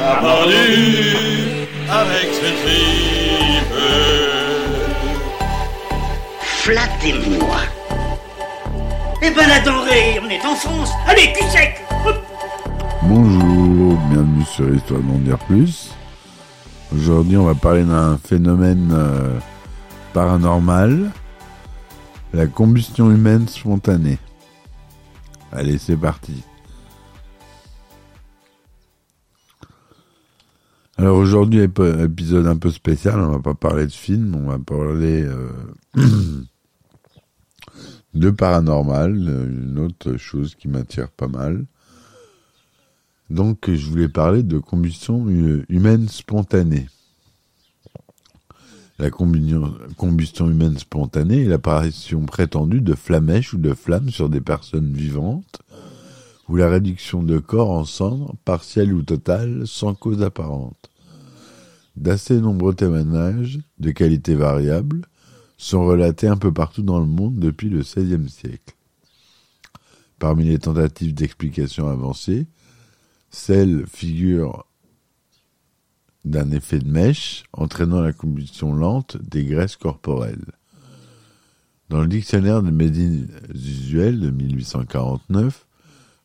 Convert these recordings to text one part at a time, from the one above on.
On a vendu avec ce tripe. Flattez-moi. Eh ben la denrée, on est en France. Allez, cul sec. Bonjour, bienvenue sur Histoire d'en dire plus. Aujourd'hui, on va parler d'un phénomène euh, paranormal, la combustion humaine spontanée. Allez, c'est parti. Alors aujourd'hui, épisode un peu spécial, on va pas parler de film, on va parler euh, de paranormal, euh, une autre chose qui m'attire pas mal. Donc, je voulais parler de combustion hu- humaine spontanée. La combustion, combustion humaine spontanée est l'apparition prétendue de flamèches ou de flammes sur des personnes vivantes, ou la réduction de corps en cendres, partielle ou totale, sans cause apparente. D'assez nombreux témoignages, de qualité variable, sont relatés un peu partout dans le monde depuis le XVIe siècle. Parmi les tentatives d'explication avancées, celle figure d'un effet de mèche entraînant la combustion lente des graisses corporelles. Dans le dictionnaire de médecine usuelle de 1849,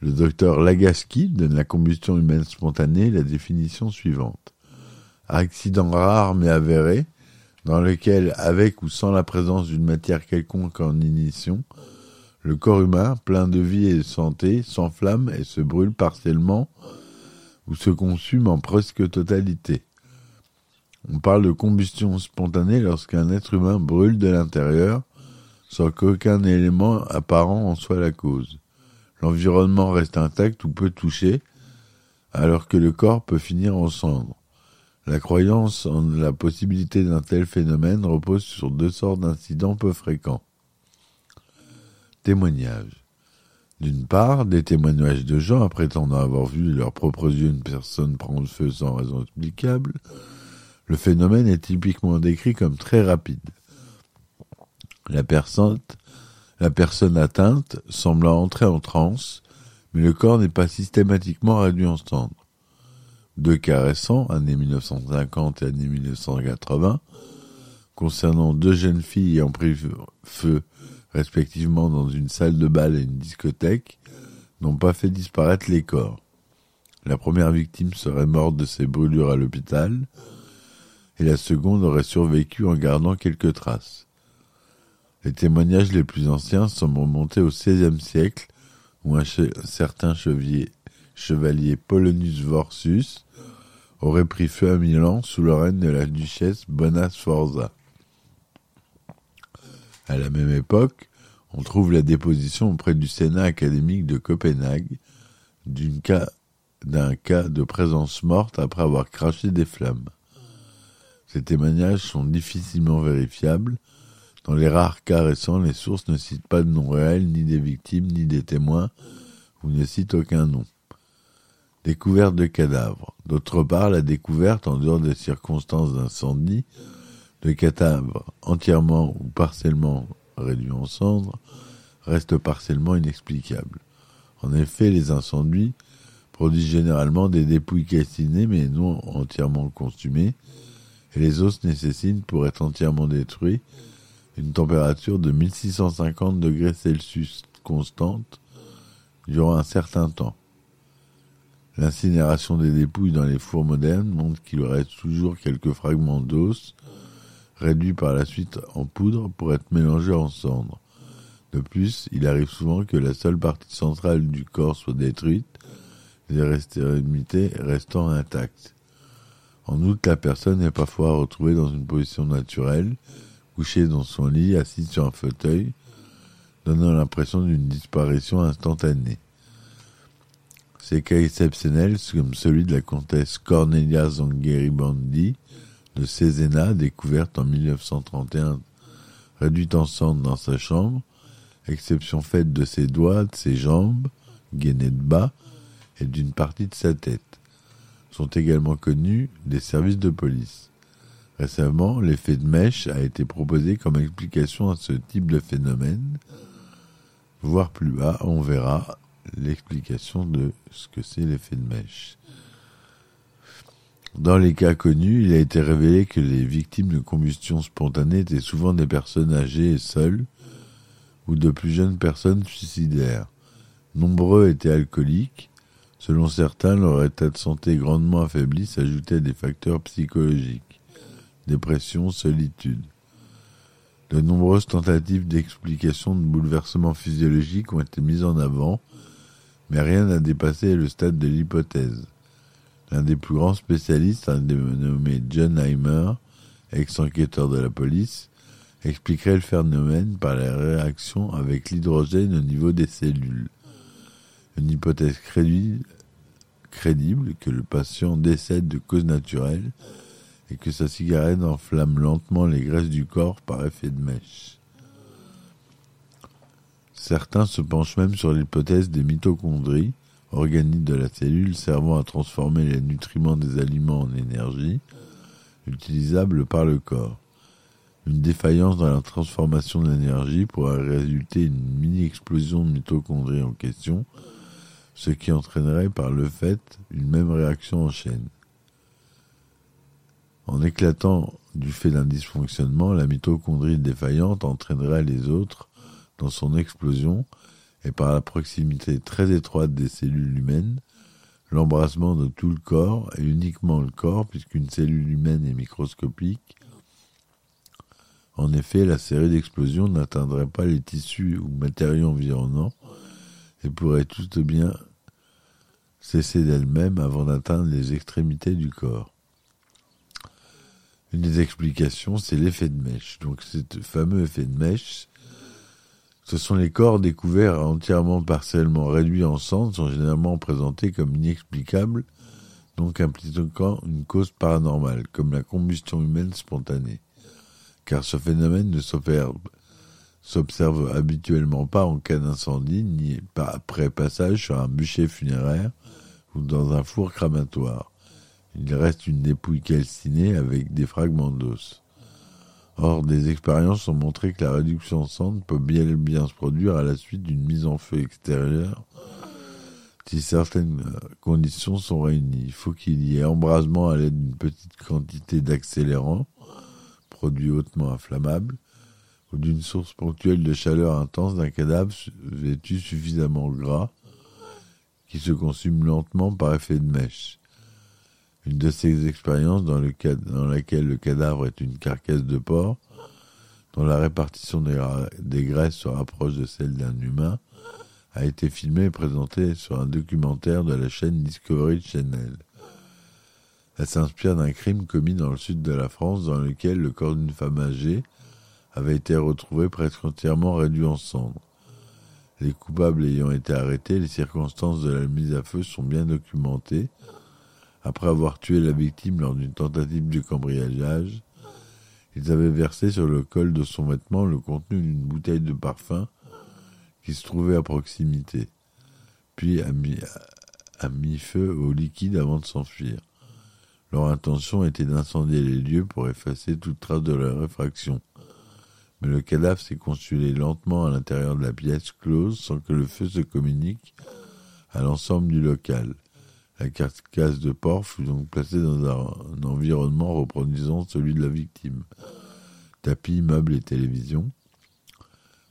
le docteur Lagaski donne la combustion humaine spontanée la définition suivante. Accident rare mais avéré, dans lequel, avec ou sans la présence d'une matière quelconque en ignition, le corps humain, plein de vie et de santé, s'enflamme et se brûle partiellement ou se consume en presque totalité. On parle de combustion spontanée lorsqu'un être humain brûle de l'intérieur sans qu'aucun élément apparent en soit la cause. L'environnement reste intact ou peu touché, alors que le corps peut finir en cendres. La croyance en la possibilité d'un tel phénomène repose sur deux sortes d'incidents peu fréquents. Témoignages. D'une part, des témoignages de gens prétendant avoir vu de leurs propres yeux une personne prendre feu sans raison explicable. Le phénomène est typiquement décrit comme très rapide. La personne, atteinte semble entrer en transe, mais le corps n'est pas systématiquement réduit en cendres. Deux cas récents, années 1950 et années 1980, concernant deux jeunes filles ayant pris feu respectivement dans une salle de bal et une discothèque, n'ont pas fait disparaître les corps. La première victime serait morte de ses brûlures à l'hôpital, et la seconde aurait survécu en gardant quelques traces. Les témoignages les plus anciens sont remontés au XVIe siècle, où un certain chevalier, chevalier Polonius Vorsus aurait pris feu à Milan sous le règne de la duchesse Bona Sforza. À la même époque, on trouve la déposition auprès du Sénat académique de Copenhague d'une cas, d'un cas de présence morte après avoir craché des flammes. Ces témoignages sont difficilement vérifiables. Dans les rares cas récents, les sources ne citent pas de nom réel, ni des victimes, ni des témoins, ou ne citent aucun nom. Découverte de cadavres. D'autre part, la découverte, en dehors des circonstances d'incendie, de cadavres entièrement ou partiellement réduits en cendres reste partiellement inexplicable. En effet, les incendies produisent généralement des dépouilles calcinées mais non entièrement consumées, et les os nécessitent, pour être entièrement détruits, une température de 1650 degrés Celsius constante durant un certain temps. L'incinération des dépouilles dans les fours modernes montre qu'il reste toujours quelques fragments d'os réduits par la suite en poudre pour être mélangés en cendres. De plus, il arrive souvent que la seule partie centrale du corps soit détruite, les extrémités restant intactes. En outre, la personne est parfois retrouvée dans une position naturelle, couchée dans son lit, assise sur un fauteuil, donnant l'impression d'une disparition instantanée. Ces cas exceptionnels, comme celui de la comtesse Cornelia Zangheribandy de Cesena, découverte en 1931, réduite en cendres dans sa chambre, exception faite de ses doigts, de ses jambes, gainés de bas, et d'une partie de sa tête, sont également connus des services de police. Récemment, l'effet de mèche a été proposé comme explication à ce type de phénomène. Voir plus bas, on verra l'explication de ce que c'est l'effet de mèche. Dans les cas connus, il a été révélé que les victimes de combustion spontanée étaient souvent des personnes âgées et seules, ou de plus jeunes personnes suicidaires. Nombreux étaient alcooliques. Selon certains, leur état de santé grandement affaibli s'ajoutait à des facteurs psychologiques, dépression, solitude. De nombreuses tentatives d'explication de bouleversements physiologiques ont été mises en avant, mais rien n'a dépassé le stade de l'hypothèse. L'un des plus grands spécialistes, un nommé John Heimer, ex-enquêteur de la police, expliquerait le phénomène par la réaction avec l'hydrogène au niveau des cellules. Une hypothèse crédible que le patient décède de cause naturelle et que sa cigarette enflamme lentement les graisses du corps par effet de mèche. Certains se penchent même sur l'hypothèse des mitochondries, organiques de la cellule servant à transformer les nutriments des aliments en énergie, utilisable par le corps. Une défaillance dans la transformation de l'énergie pourrait résulter une mini-explosion de mitochondries en question, ce qui entraînerait par le fait une même réaction en chaîne. En éclatant du fait d'un dysfonctionnement, la mitochondrie défaillante entraînerait les autres dans son explosion et par la proximité très étroite des cellules humaines, l'embrasement de tout le corps et uniquement le corps puisqu'une cellule humaine est microscopique. En effet, la série d'explosions n'atteindrait pas les tissus ou matériaux environnants et pourrait tout bien cesser d'elle-même avant d'atteindre les extrémités du corps. Une des explications, c'est l'effet de mèche. Donc, ce fameux effet de mèche, ce sont les corps découverts entièrement partiellement réduits en cendres, sont généralement présentés comme inexplicables, donc impliquant une cause paranormale, comme la combustion humaine spontanée. Car ce phénomène ne s'observe habituellement pas en cas d'incendie, ni après passage sur un bûcher funéraire ou dans un four cramatoire. Il reste une dépouille calcinée avec des fragments d'os. Or, des expériences ont montré que la réduction en cendres peut bien, se produire à la suite d'une mise en feu extérieure si certaines conditions sont réunies. Il faut qu'il y ait embrasement à l'aide d'une petite quantité d'accélérant, produit hautement inflammable, ou d'une source ponctuelle de chaleur intense d'un cadavre vêtu suffisamment gras qui se consume lentement par effet de mèche. Une de ces expériences dans, le dans laquelle le cadavre est une carcasse de porc, dont la répartition des, des graisses se rapproche de celle d'un humain, a été filmée et présentée sur un documentaire de la chaîne Discovery Channel. Elle s'inspire d'un crime commis dans le sud de la France dans lequel le corps d'une femme âgée avait été retrouvé presque entièrement réduit en cendres. Les coupables ayant été arrêtés, les circonstances de la mise à feu sont bien documentées, après avoir tué la victime lors d'une tentative de cambriolage, ils avaient versé sur le col de son vêtement le contenu d'une bouteille de parfum qui se trouvait à proximité, puis a mis, a mis feu au liquide avant de s'enfuir. Leur intention était d'incendier les lieux pour effacer toute trace de leur réfraction. Mais le cadavre s'est consulé lentement à l'intérieur de la pièce close sans que le feu se communique à l'ensemble du local. La carcasse de porc fut donc placée dans un, environnement reproduisant celui de la victime. Tapis, meubles et télévision.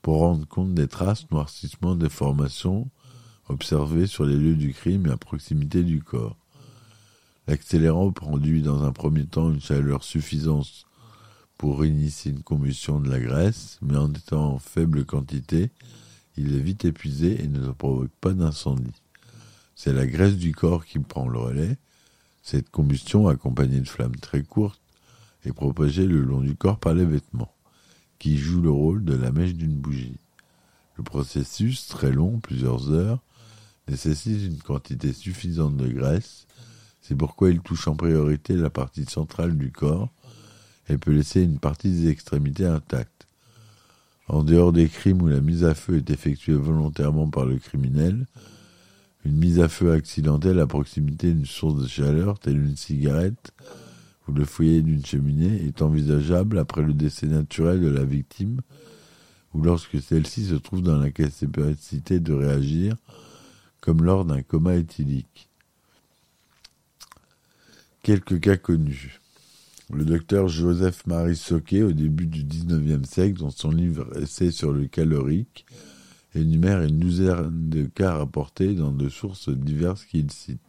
Pour rendre compte des traces, noircissements, déformations observées sur les lieux du crime et à proximité du corps. L'accélérant produit dans un premier temps une chaleur suffisante pour initier une combustion de la graisse, mais en étant en faible quantité, il est vite épuisé et ne provoque pas d'incendie. C'est la graisse du corps qui prend le relais. Cette combustion, accompagnée de flammes très courtes, est propagée le long du corps par les vêtements, qui jouent le rôle de la mèche d'une bougie. Le processus, très long, plusieurs heures, nécessite une quantité suffisante de graisse. C'est pourquoi il touche en priorité la partie centrale du corps et peut laisser une partie des extrémités intactes. En dehors des crimes où la mise à feu est effectuée volontairement par le criminel, une mise à feu accidentelle à proximité d'une source de chaleur, telle une cigarette ou le foyer d'une cheminée, est envisageable après le décès naturel de la victime ou lorsque celle-ci se trouve dans la capacité de réagir, comme lors d'un coma éthylique. Quelques cas connus. Le docteur Joseph-Marie Soquet, au début du XIXe siècle, dans son livre Essai sur le calorique, énumère une douzaine de cas rapportés dans de sources diverses qu'il cite.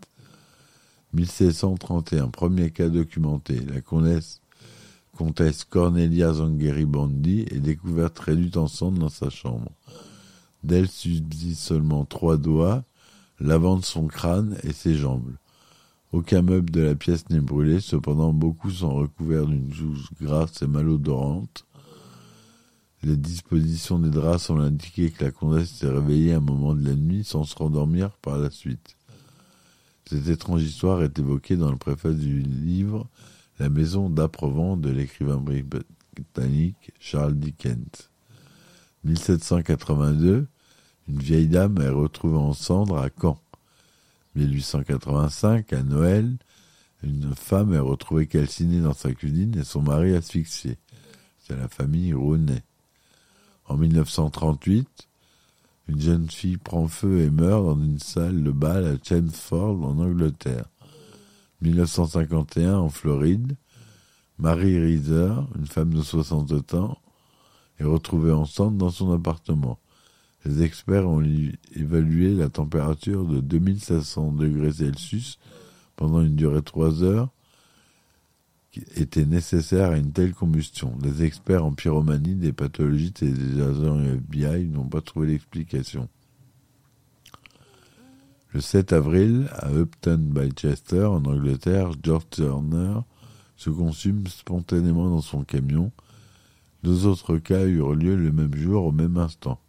1731, premier cas documenté, la comtesse, comtesse Cornelia Zangheri-Bondi est découverte réduite en cendres dans sa chambre. D'elle subsistent seulement trois doigts, lavant son crâne et ses jambes. Aucun meuble de la pièce n'est brûlé, cependant beaucoup sont recouverts d'une jousse grasse et malodorante. Les dispositions des draps semblent indiquer que la comtesse s'est réveillée à un moment de la nuit sans se rendormir par la suite. Cette étrange histoire est évoquée dans le préface du livre La maison d'Aprevent de l'écrivain britannique Charles Dickens. 1782, une vieille dame est retrouvée en cendres à Caen. 1885, à Noël, une femme est retrouvée calcinée dans sa cuisine et son mari asphyxié. C'est la famille Rounet. En 1938, une jeune fille prend feu et meurt dans une salle de bal à Chelmsford, en Angleterre. 1951, en Floride, Marie Reiser, une femme de 60 ans, est retrouvée enceinte dans son appartement. Les experts ont évalué la température de 2500 degrés Celsius pendant une durée de 3 heures était nécessaire à une telle combustion. Les experts en pyromanie, des pathologistes et des agents FBI n'ont pas trouvé l'explication. Le 7 avril, à Upton by en Angleterre, George Turner se consume spontanément dans son camion. Deux autres cas eurent lieu le même jour au même instant.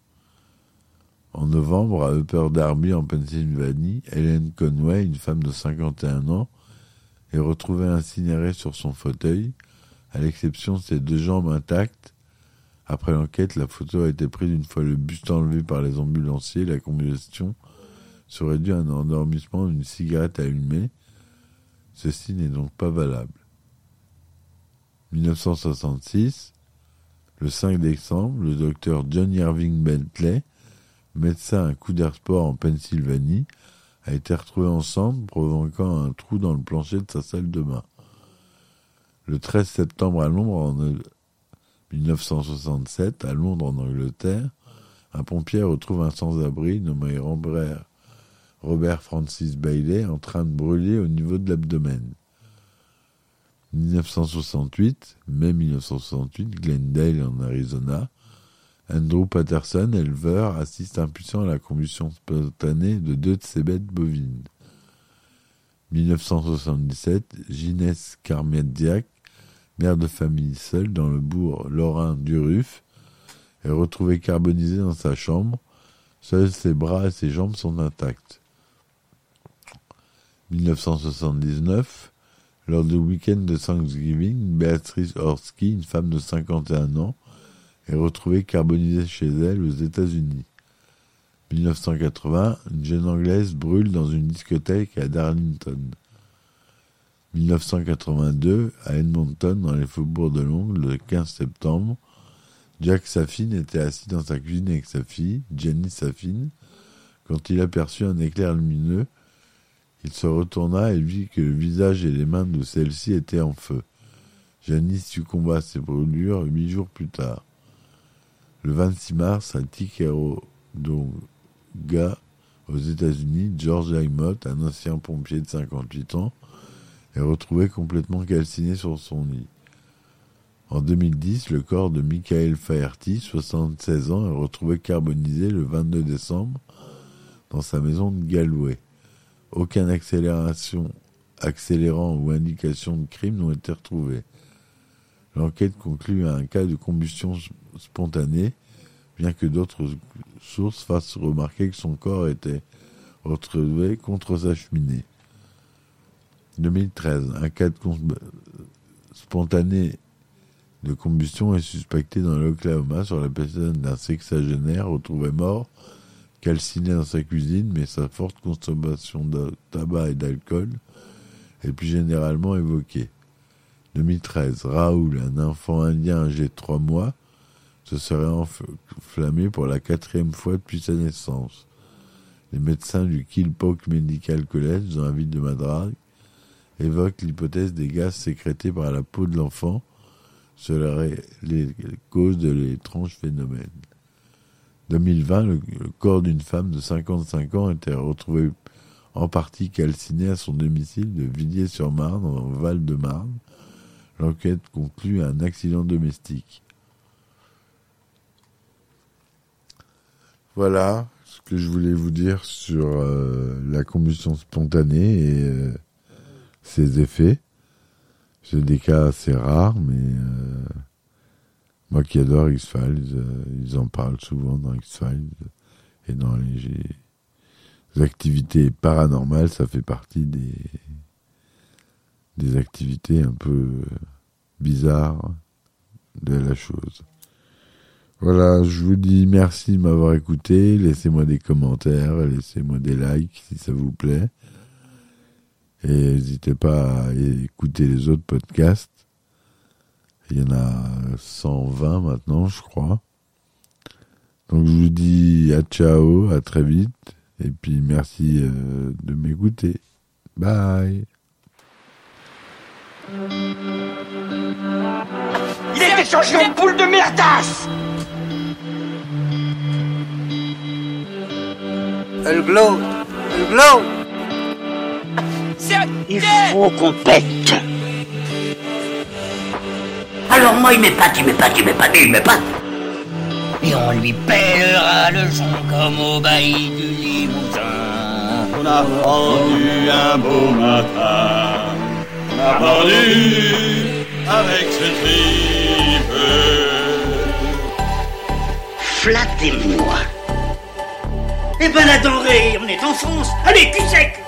En novembre, à Upper Darby, en Pennsylvanie, Helen Conway, une femme de 51 ans, est retrouvée incinérée sur son fauteuil, à l'exception de ses deux jambes intactes. Après l'enquête, la photo a été prise une fois le buste enlevé par les ambulanciers. La combustion serait due à un endormissement d'une cigarette allumée. Ceci n'est donc pas valable. 1966, le 5 décembre, le docteur John Irving Bentley, médecin à Couder Sport en Pennsylvanie, a été retrouvé ensemble, provoquant un trou dans le plancher de sa salle de bain. Le 13 septembre à Londres, en 1967, à Londres, en Angleterre, un pompier retrouve un sans-abri nommé Robert, Robert Francis Bailey en train de brûler au niveau de l'abdomen. 1968, mai 1968, Glendale en Arizona, Andrew Patterson, éleveur, assiste impuissant à la combustion spontanée de deux de ses bêtes bovines. 1977, Ginès Carmediac, mère de famille seule dans le bourg lorrain d'Uruf, est retrouvée carbonisée dans sa chambre. Seuls ses bras et ses jambes sont intacts. 1979, lors du week-end de Thanksgiving, Béatrice Horsky, une femme de 51 ans, est retrouvée carbonisée chez elle aux États-Unis. 1980, une jeune Anglaise brûle dans une discothèque à Darlington. 1982, à Edmonton, dans les faubourgs de Londres, le 15 septembre, Jack Safin était assis dans sa cuisine avec sa fille, Jenny Safin, quand il aperçut un éclair lumineux. Il se retourna et vit que le visage et les mains de celle-ci étaient en feu. Jenny succomba à ses brûlures huit jours plus tard. Le 26 mars, à Ticaroga, aux États-Unis, George Aymott, un ancien pompier de 58 ans, est retrouvé complètement calciné sur son lit. En 2010, le corps de Michael Faherty, 76 ans, est retrouvé carbonisé le 22 décembre dans sa maison de Galway. Aucune accélération, accélérant ou indication de crime n'ont été retrouvés. L'enquête conclut à un cas de combustion spontanée, bien que d'autres sources fassent remarquer que son corps était retrouvé contre sa cheminée. 2013. Un cas de spontané de combustion est suspecté dans l'Oklahoma sur la personne d'un sexagénaire retrouvé mort, calciné dans sa cuisine, mais sa forte consommation de tabac et d'alcool est plus généralement évoquée. 2013. Raoul, un enfant indien âgé de 3 mois, se serait enflammé pour la quatrième fois depuis sa naissance. Les médecins du Kilpock Medical College, dans la ville de Madras, évoquent l'hypothèse des gaz sécrétés par la peau de l'enfant serait les causes de l'étrange phénomène. 2020, le, corps d'une femme de 55 ans était retrouvé en partie calciné à son domicile de Villiers-sur-Marne, en Val-de-Marne. L'enquête conclut un accident domestique. Voilà ce que je voulais vous dire sur euh, la combustion spontanée et euh, ses effets. C'est des cas assez rares, mais euh, moi qui adore X-Files, ils en parlent souvent dans X-Files et dans les, activités paranormales, ça fait partie des, des activités un peu bizarres de la chose. Voilà, je vous dis merci de m'avoir écouté. Laissez-moi des commentaires, laissez-moi des likes si ça vous plaît. Et n'hésitez pas à écouter les autres podcasts. Il y en a 120 maintenant, je crois. Donc je vous dis à ciao, à très vite. Et puis merci euh, de m'écouter. Bye. Il est changé en poule de merdasse Elle glow, elle glow. Il faut qu'on pète. Alors moi, il m'épate, il m'épate, il m'épate, il m'épate. Et on lui pèlera le son comme au bailli du Limousin. On a vendu un beau matin. Vendu avec ce tripe. Flattez-moi. Eh ben la denrée, on est en France. Allez, cul sec